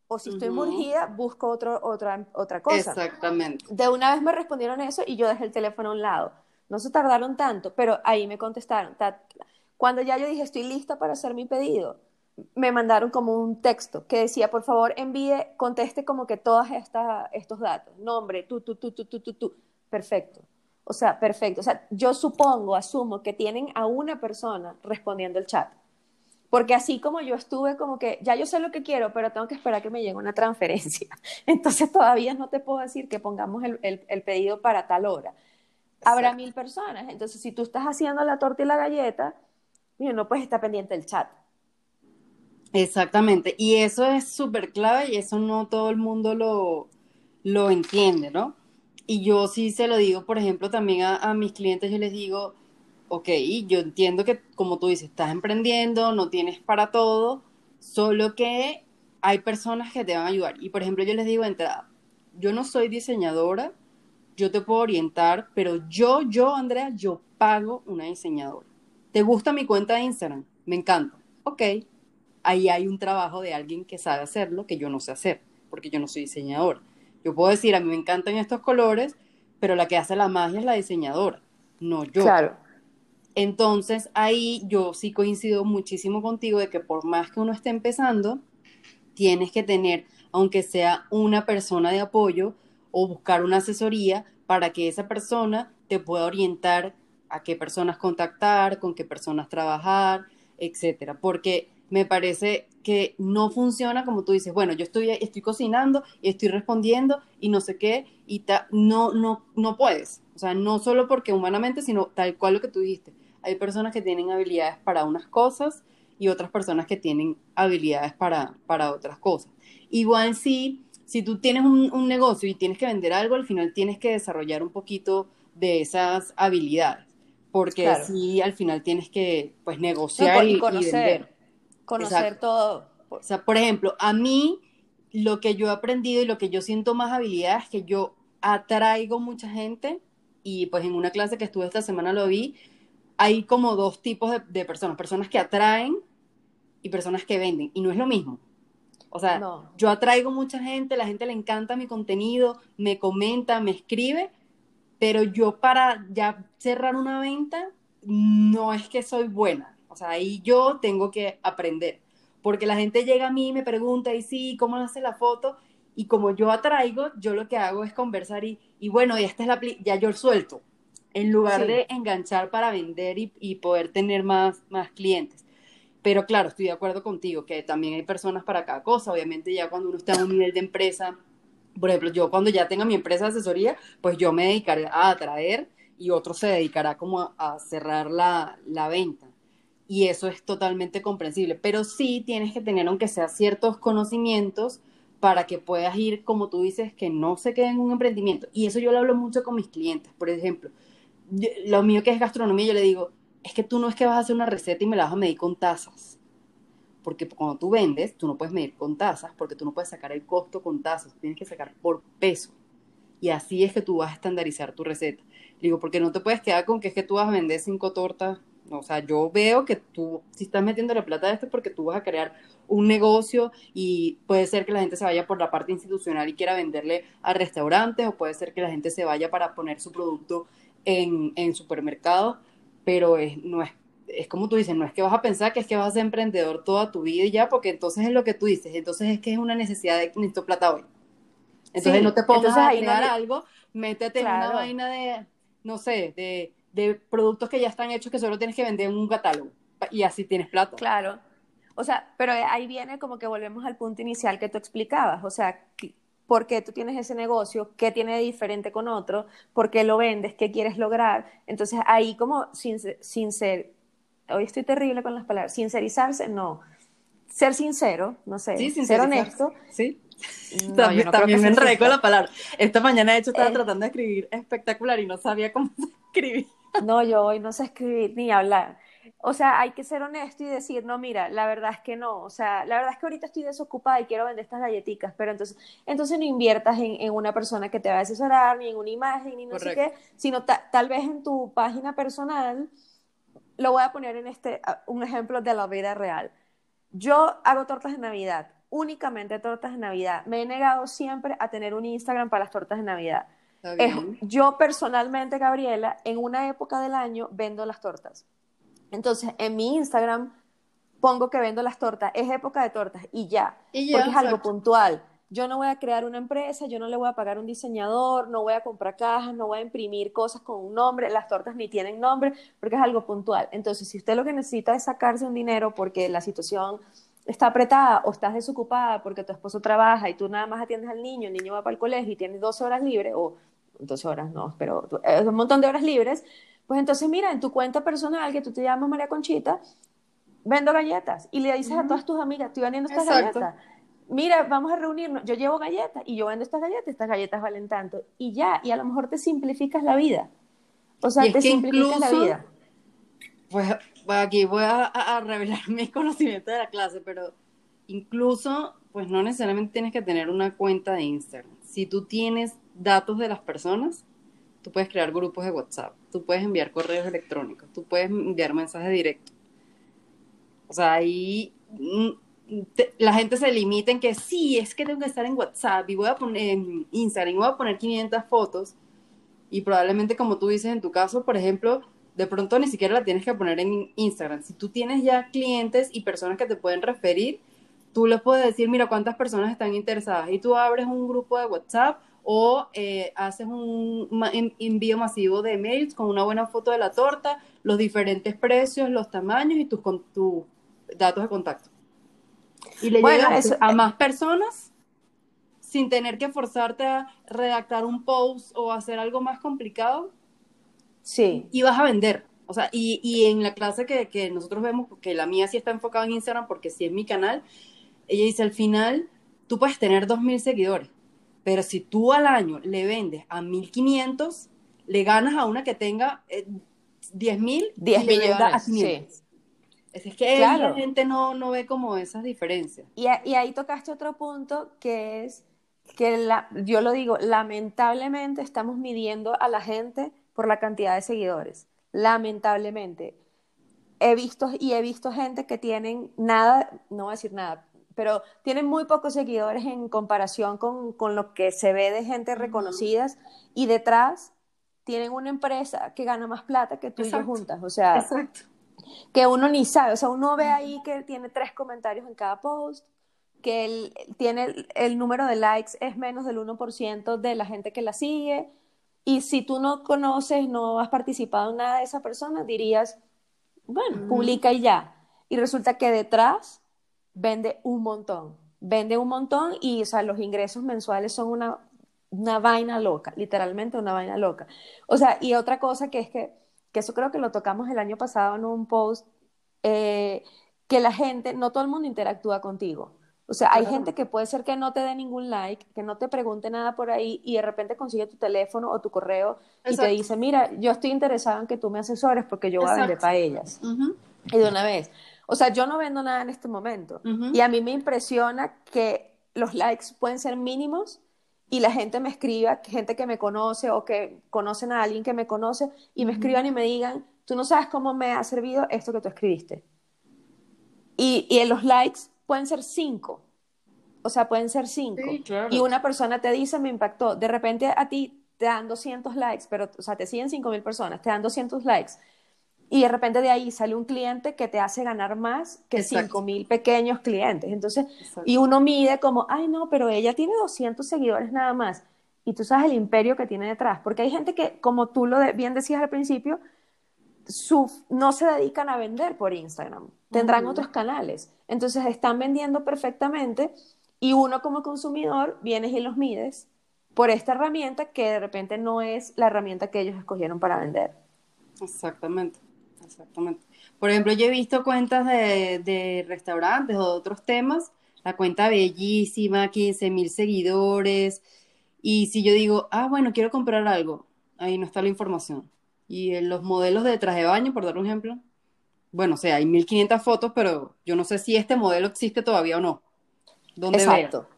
o si estoy murgida, busco otro, otra, otra cosa. Exactamente. De una vez me respondieron eso y yo dejé el teléfono a un lado. No se tardaron tanto, pero ahí me contestaron. Cuando ya yo dije, estoy lista para hacer mi pedido, me mandaron como un texto que decía, por favor, envíe, conteste como que todos estos datos, nombre, tú, tú, tú, tú, tú, tú, tú. Perfecto. O sea, perfecto. O sea, yo supongo, asumo que tienen a una persona respondiendo el chat. Porque así como yo estuve como que, ya yo sé lo que quiero, pero tengo que esperar que me llegue una transferencia. Entonces todavía no te puedo decir que pongamos el, el, pedido para tal hora. Habrá mil personas. Entonces, si tú estás haciendo la torta y la galleta, no puedes estar pendiente del chat Exactamente, y eso es súper clave y eso no todo el mundo lo, lo entiende, ¿no? Y yo sí se lo digo, por ejemplo, también a, mis clientes, yo les digo, ok, yo entiendo que como tú dices, estás emprendiendo, no tienes para todo, solo que hay personas que te van a ayudar. Y por ejemplo, yo les digo entrada, yo no soy diseñadora, yo te puedo orientar, pero yo, yo, Andrea, yo pago una diseñadora. ¿Te gusta mi cuenta de Instagram? Me encanta. Ok, ahí hay un trabajo de alguien que sabe hacerlo que yo no sé hacer, porque yo no soy diseñador. Yo puedo decir, a mí me encantan estos colores, pero la que hace la magia es la diseñadora, no yo. Claro. Entonces ahí yo sí coincido muchísimo contigo de que por más que uno esté empezando, tienes que tener, aunque sea una persona de apoyo o buscar una asesoría para que esa persona te pueda orientar a qué personas contactar, con qué personas trabajar, etcétera. Porque me parece que no funciona como tú dices, bueno, yo estoy, estoy cocinando y estoy respondiendo y no sé qué, y no, no, no puedes. O sea, no solo porque humanamente, sino tal cual lo que tú dijiste. Hay personas que tienen habilidades para unas cosas y otras personas que tienen habilidades para, para otras cosas. Igual si, si tú tienes un, negocio y tienes que vender algo, al final tienes que desarrollar un poquito de esas habilidades, porque si al final tienes que pues negociar y, vender conocer todo. O sea, por ejemplo, a mí lo que yo he aprendido y lo que yo siento más habilidad es que yo atraigo mucha gente y pues en una clase que estuve esta semana lo vi, hay como dos tipos de, personas, personas que atraen y personas que venden y no es lo mismo. O sea, yo atraigo mucha gente, la gente le encanta mi contenido, me comenta, me escribe, pero yo para ya cerrar una venta no es que soy buena. O sea, ahí yo tengo que aprender. Porque la gente llega a mí y me pregunta, y sí, ¿cómo hace la foto? Y como yo atraigo, yo lo que hago es conversar y, y bueno, y esta es la, ya yo suelto, en lugar de enganchar para vender y, y, poder tener más, más clientes. Pero claro, estoy de acuerdo contigo, que también hay personas para cada cosa. Obviamente ya cuando uno está a un nivel de empresa, por ejemplo, yo cuando ya tenga mi empresa de asesoría, pues yo me dedicaré a atraer y otro se dedicará como a, cerrar la, la venta. Y eso es totalmente comprensible. Pero sí tienes que tener, aunque sea ciertos conocimientos, para que puedas ir, como tú dices, que no se quede en un emprendimiento. Y eso yo lo hablo mucho con mis clientes. Por ejemplo, lo mío que es gastronomía, yo le digo, es que tú no es que vas a hacer una receta y me la vas a medir con tazas. Porque cuando tú vendes, tú no puedes medir con tazas, porque tú no puedes sacar el costo con tazas, tienes que sacar por peso. Y así es que tú vas a estandarizar tu receta. Digo, porque no te puedes quedar con que es que tú vas a vender cinco tortas. O sea, yo veo que tú, si estás metiendo la plata de esto, es porque tú vas a crear un negocio y puede ser que la gente se vaya por la parte institucional y quiera venderle a restaurantes, o puede ser que la gente se vaya para poner su producto en, en supermercados, pero es, no es, es como tú dices, no es que vas a pensar que es que vas a ser emprendedor toda tu vida y ya, porque entonces es lo que tú dices, entonces es que es una necesidad de necesito plata hoy. Entonces Sí, no te pongas a no crear le- algo, métete en una vaina de, no sé, de, de productos que ya están hechos que solo tienes que vender en un catálogo y así tienes plata. Claro. O sea, pero ahí viene como que volvemos al punto inicial que tú explicabas. O sea, ¿qué- ¿por qué tú tienes ese negocio? ¿Qué tiene de diferente con otro? ¿Por qué lo vendes? ¿Qué quieres lograr? Entonces ahí como sincer, sincer- hoy estoy terrible con las palabras, sincerizarse, no. Ser sincero, no sé, Sí, ser honesto. Sí. No, también no también me enredé con la palabra. Esta mañana, de hecho, estaba Eh. tratando de escribir espectacular y no sabía cómo se escribía. No, yo hoy no sé escribir ni hablar. O sea, hay que ser honesto y decir, no, mira, la verdad es que no. O sea, la verdad es que ahorita estoy desocupada y quiero vender estas galletitas, pero entonces, entonces no inviertas en, en una persona que te va a asesorar, ni en una imagen, ni no sé Correcto. qué, sino ta- tal vez en tu página personal. Lo voy a poner en este, un ejemplo de la vida real. Yo hago tortas de Navidad, únicamente tortas de Navidad. Me he negado siempre a tener un Instagram para las tortas de Navidad. Es- yo personalmente, Gabriela, en una época del año vendo las tortas. Entonces, en mi Instagram pongo que vendo las tortas, es época de tortas y ya, Y ya, porque es algo puntual. Yo no voy a crear una empresa, yo no le voy a pagar un diseñador, no voy a comprar cajas, no voy a imprimir cosas con un nombre, las tortas ni tienen nombre, porque es algo puntual. Entonces, si usted lo que necesita es sacarse un dinero porque la situación está apretada o estás desocupada porque tu esposo trabaja y tú nada más atiendes al niño, el niño va para el colegio y tienes 12 horas libres, o 12 horas no, pero un montón de horas libres, pues entonces mira, en tu cuenta personal, que tú te llamas María Conchita, vendo galletas y le dices a todas tus amigas, estoy vendiendo estas Exacto. galletas. Mira, vamos a reunirnos, yo llevo galletas y yo vendo estas galletas, estas galletas valen tanto y ya, y a lo mejor te simplificas la vida. O sea, Y te simplificas la incluso- vida. Pues bueno, aquí voy a, a- revelar mis conocimientos de la clase, pero incluso, pues no necesariamente tienes que tener una cuenta de Instagram. Si tú tienes datos de las personas, tú puedes crear grupos de WhatsApp, tú puedes enviar correos electrónicos, tú puedes enviar mensajes directos. O sea, ahí mm, la gente se limita en que sí, es que tengo que estar en WhatsApp y voy a poner en Instagram voy a poner 500 fotos y probablemente como tú dices en tu caso, por ejemplo, de pronto ni siquiera la tienes que poner en Instagram. Si tú tienes ya clientes y personas que te pueden referir, tú les puedes decir, mira, cuántas personas están interesadas y tú abres un grupo de WhatsApp o eh, haces un envío masivo de mails con una buena foto de la torta, los diferentes precios, los tamaños y tus, con- tus datos de contacto. Y le Bueno, eso- a más personas sin tener que forzarte a redactar un post o hacer algo más complicado Sí, y vas a vender. O sea, y, y en la clase que, que nosotros vemos, que la mía sí está enfocada en Instagram porque sí es mi canal, ella dice, al final tú puedes tener 2.000 seguidores, pero si tú al año le vendes a 1.500, le ganas a una que tenga eh, 10.000 10 y le a millones, 500. Es es que Claro. la gente no, no ve como esas diferencias. Y, a- y ahí tocaste otro punto que es que la, yo lo digo, lamentablemente estamos midiendo a la gente por la cantidad de seguidores. Lamentablemente. He visto y he visto gente que tienen nada, no voy a decir nada, pero tienen muy pocos seguidores en comparación con, con lo que se ve de gente reconocidas y detrás tienen una empresa que gana más plata que tú y yo juntas. O sea, Exacto. Que uno ni sabe, o sea, uno ve ahí que tiene tres comentarios en cada post, que el, tiene el, el número de likes es menos del 1% de la gente que la sigue, y si tú no conoces, no has participado en nada de esa persona, dirías, bueno, publica y ya. Y resulta que detrás vende un montón, vende un montón y, o sea, los ingresos mensuales son una una vaina loca, literalmente una vaina loca. O sea, y otra cosa que es que, que eso creo que lo tocamos el año pasado en un post, eh, que la gente, no todo el mundo interactúa contigo. O sea, hay gente que puede ser que no te dé ningún like, que no te pregunte nada por ahí y de repente consigue tu teléfono o tu correo y te dice, mira, yo estoy interesado en que tú me asesores porque yo voy a vender para ellas. Y de una vez. O sea, yo no vendo nada en este momento. Y a mí me impresiona que los likes pueden ser mínimos y la gente me escriba, gente que me conoce o que conocen a alguien que me conoce y me escriban y me digan, tú no sabes cómo me ha servido esto que tú escribiste. Y, y en los likes pueden ser cinco. O sea, pueden ser cinco. Y una persona te dice, me impactó. De repente a ti te dan 200 likes, pero, o sea, te siguen 5.000 personas, te dan 200 likes. Y de repente de ahí sale un cliente que te hace ganar más que 5.000 pequeños clientes. Entonces, y uno mide como, ay, no, pero ella tiene 200 seguidores nada más. Y tú sabes el imperio que tiene detrás. Porque hay gente que, como tú lo bien decías al principio, no se dedican a vender por Instagram, tendrán otros canales. Entonces están vendiendo perfectamente y uno como consumidor vienes y los mides por esta herramienta que de repente no es la herramienta que ellos escogieron para vender. Exactamente, exactamente. Por ejemplo, yo he visto cuentas de, de restaurantes o de otros temas, la cuenta bellísima, 15 mil seguidores, y si yo digo, ah, bueno, quiero comprar algo, ahí no está la información y en los modelos de traje de baño, por dar un ejemplo, bueno, o sea, hay 1500 fotos, pero yo no sé si este modelo existe todavía o no. ¿Dónde exacto.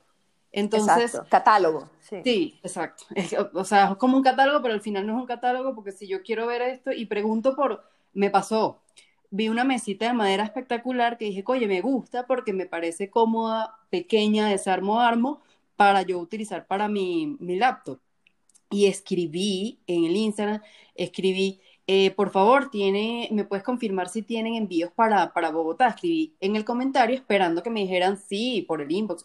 Entonces, catálogo. Sí, exacto. o sea, es como un catálogo, pero al final no es un catálogo porque si yo quiero ver esto y pregunto por, me pasó, vi una mesita de madera espectacular que dije, oye, me gusta porque me parece cómoda, pequeña, desarmo, armo, para yo utilizar para mi, mi laptop y escribí en el Instagram, escribí, eh, por favor, tiene, ¿me puedes confirmar si tienen envíos para, para Bogotá? Escribí en el comentario esperando que me dijeran sí por el inbox.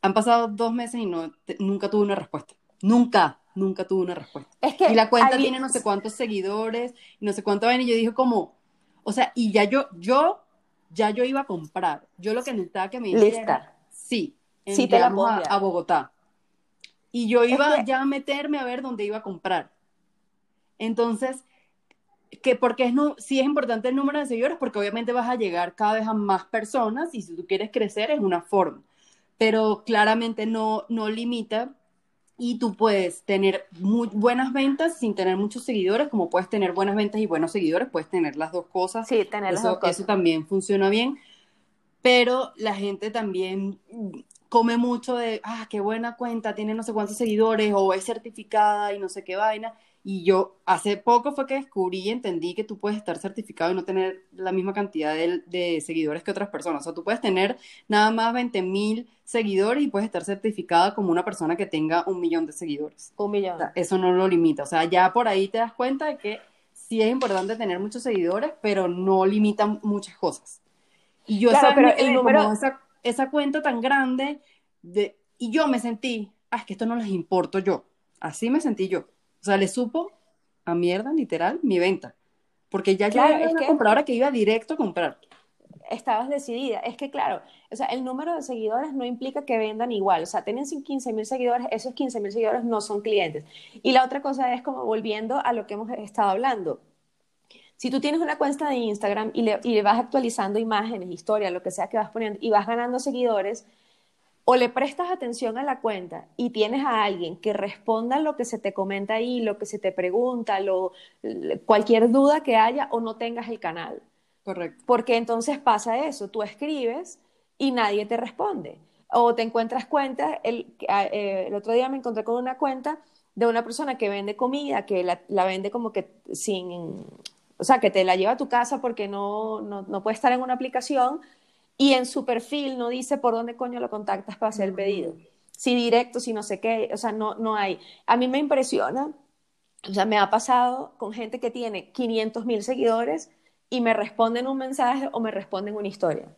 Han pasado dos meses y no, nunca tuve una respuesta. Nunca, nunca tuve una respuesta. Es que y la cuenta tiene no sé cuántos seguidores, no sé cuánto ven, y yo dije como, o sea, y ya yo, yo, ya yo iba a comprar. Yo lo que necesitaba que me dijeran, sí, sí te la a Bogotá y yo iba ya a meterme a ver dónde iba a comprar. Entonces, que porque es no, sí es importante el número de seguidores, porque obviamente vas a llegar cada vez a más personas y si tú quieres crecer es una forma, pero claramente no, no limita y tú puedes tener muy buenas ventas sin tener muchos seguidores, como puedes tener buenas ventas y buenos seguidores, puedes tener las dos cosas. Sí, tener las dos cosas. Eso también funciona bien, pero la gente también come mucho de, ah, qué buena cuenta, tiene no sé cuántos seguidores o es certificada y no sé qué vaina. Y yo hace poco fue que descubrí y entendí que tú puedes estar certificado y no tener la misma cantidad de, seguidores que otras personas. O sea, tú puedes tener nada más 20 mil seguidores y puedes estar certificada como una persona que tenga un millón de seguidores. Un millón. eso no lo limita. O sea, ya por ahí te das cuenta de que sí es importante tener muchos seguidores, pero no limita muchas cosas. Y yo claro, pero el número esa cuenta tan grande de, y yo me sentí, ah, es que esto no les importo yo. Así me sentí yo. O sea, le supo a mierda, literal, mi venta. Porque ya yo era una compradora que iba directo a comprar. Estabas decidida. Es que, claro, o sea, el número de seguidores no implica que vendan igual. O sea, tienen 15 mil seguidores, esos 15 mil seguidores no son clientes. Y la otra cosa es como volviendo a lo que hemos estado hablando. Si tú tienes una cuenta de Instagram y le, vas actualizando imágenes, historia, lo que sea que vas poniendo, y vas ganando seguidores, o le prestas atención a la cuenta y tienes a alguien que responda lo que se te comenta ahí, lo que se te pregunta, lo, cualquier duda que haya o no tengas el canal. Correcto. Porque entonces pasa eso, tú escribes y nadie te responde. O te encuentras cuenta, el, eh, el otro día me encontré con una cuenta de una persona que vende comida, que la, la vende como que sin, o sea, que te la lleva a tu casa porque no, no, puede estar en una aplicación y en su perfil no dice por dónde coño lo contactas para hacer el pedido. Si directo, si no sé qué, o sea, no, no hay. A mí me impresiona, o sea, me ha pasado con gente que tiene 500 mil seguidores y me responden un mensaje o me responden una historia.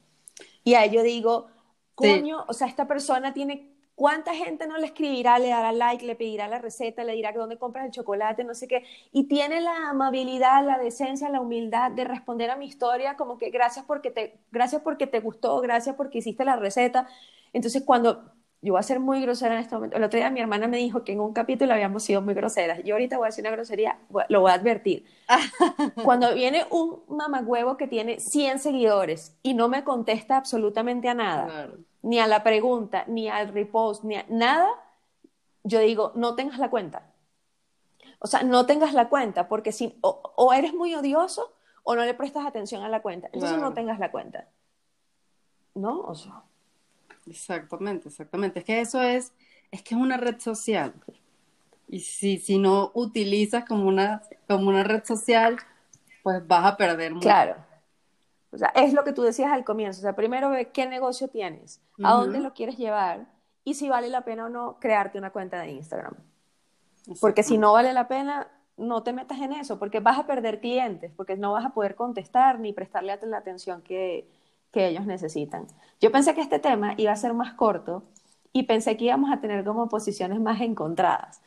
Y ahí yo digo, coño, o sea, esta persona tiene ¿Cuánta gente no le escribirá, le dará like, le pedirá la receta, le dirá que dónde compras el chocolate, no sé qué? Y tiene la amabilidad, la decencia, la humildad de responder a mi historia como que gracias porque te, gracias porque te gustó, gracias porque hiciste la receta. Entonces, cuando yo voy a ser muy grosera en este momento. El otro día mi hermana me dijo que en un capítulo habíamos sido muy groseras. Yo ahorita voy a decir una grosería, lo voy a advertir. Cuando viene un mamagüevo que tiene 100 seguidores y no me contesta absolutamente a nada, ni a la pregunta, ni al repost, ni a nada, yo digo, no tengas la cuenta. O sea, no tengas la cuenta, porque si o, eres muy odioso o no le prestas atención a la cuenta. Entonces no tengas la cuenta. ¿No? O sea. Exactamente, exactamente. Es que eso es, es que es una red social. Y si, si no utilizas como una, como una red social, pues vas a perder mucho. Claro. O sea, es lo que tú decías al comienzo. O sea, primero ve qué negocio tienes, a dónde lo quieres llevar y si vale la pena o no crearte una cuenta de Instagram. Porque si no vale la pena, no te metas en eso, porque vas a perder clientes, porque no vas a poder contestar ni prestarle la atención que, que ellos necesitan. Yo pensé que este tema iba a ser más corto y pensé que íbamos a tener como posiciones más encontradas.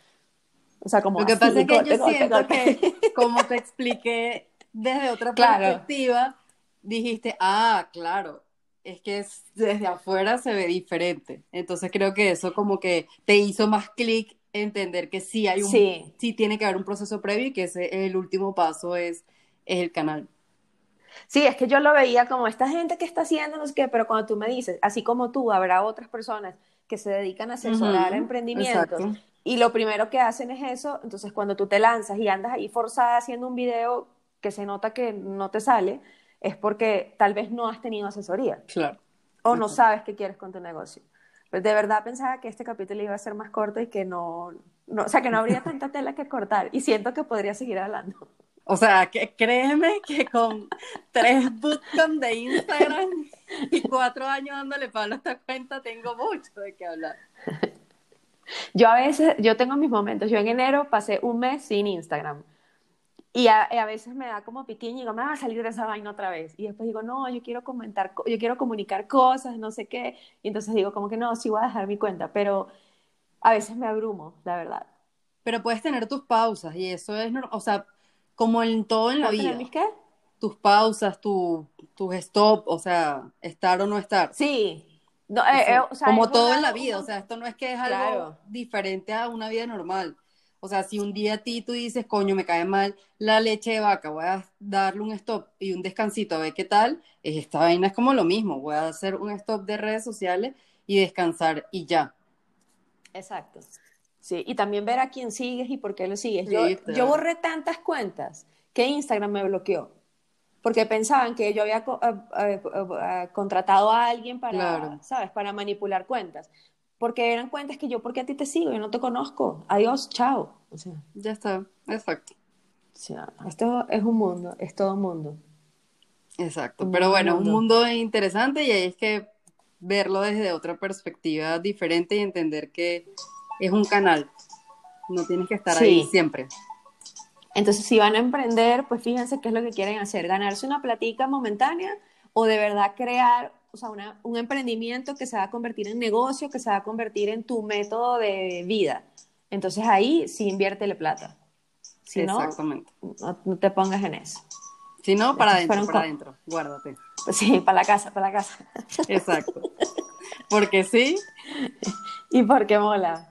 O sea, como Lo que pasa es que yo siento que, como te expliqué desde otra perspectiva, dijiste, ah, claro, es que desde afuera se ve diferente. Entonces creo que eso como que te hizo más clic entender que sí hay un, sí. sí. tiene que haber un proceso previo y que ese el último paso es, es el canal. Sí, es que yo lo veía como esta gente que está haciendo, no sé qué, pero cuando tú me dices, así como tú, habrá otras personas que se dedican a asesorar emprendimientos y lo primero que hacen es eso, entonces cuando tú te lanzas y andas ahí forzada haciendo un video que se nota que no te sale, es porque tal vez no has tenido asesoría. Claro. O no sabes qué quieres con tu negocio. Pues de verdad pensaba que este capítulo iba a ser más corto y que no, no o sea, que no habría tanta tela que cortar y siento que podría seguir hablando. O sea, que créeme que con tres bootcamps de Instagram y cuatro años dándole palo a esta cuenta, tengo mucho de qué hablar. Yo a veces, yo tengo mis momentos. Yo en enero pasé un mes sin Instagram. Y a, a veces me da como piquiño y digo, me va a salir de esa vaina otra vez. Y después digo, no, yo quiero comentar, yo quiero comunicar cosas, no sé qué. Y entonces digo, como que no, sí voy a dejar mi cuenta. Pero a veces me abrumo, la verdad. Pero puedes tener tus pausas y eso es, o sea, como en todo en la vida. qué? Tus pausas, tu, tus stop, o sea, estar o no estar. Sí. Eh, eh, como todo en la vida, o sea, esto no es que es algo diferente a una vida normal. O sea, si un día a ti tú dices, coño, me cae mal la leche de vaca, voy a darle un stop y un descansito a ver qué tal, esta vaina es como lo mismo, voy a hacer un stop de redes sociales y descansar y ya. Exacto. Sí, y también ver a quién sigues y por qué lo sigues. yo, borré tantas cuentas que Instagram me bloqueó. Porque pensaban que yo había eh, eh, eh, contratado a alguien para, ¿sabes? Para manipular cuentas. Porque eran cuentas que yo, ¿por qué a ti te sigo? Yo no te conozco. Adiós, chao. O sea, ya está, exacto. O sea, esto es un mundo, es todo un mundo. Exacto, pero bueno, un mundo interesante y ahí es que verlo desde otra perspectiva diferente y entender que es un canal. No tienes que estar ahí siempre. Entonces, si van a emprender, pues fíjense qué es lo que quieren hacer, ganarse una platica momentánea o de verdad crear o sea, un emprendimiento que se va a convertir en negocio, que se va a convertir en tu método de vida. Entonces ahí sí inviértele plata. Si Exactamente. No, no, te pongas en eso. Si no, para adentro, para adentro, guárdate. sí, para la casa, para la casa. Exacto. Porque sí. Y porque mola.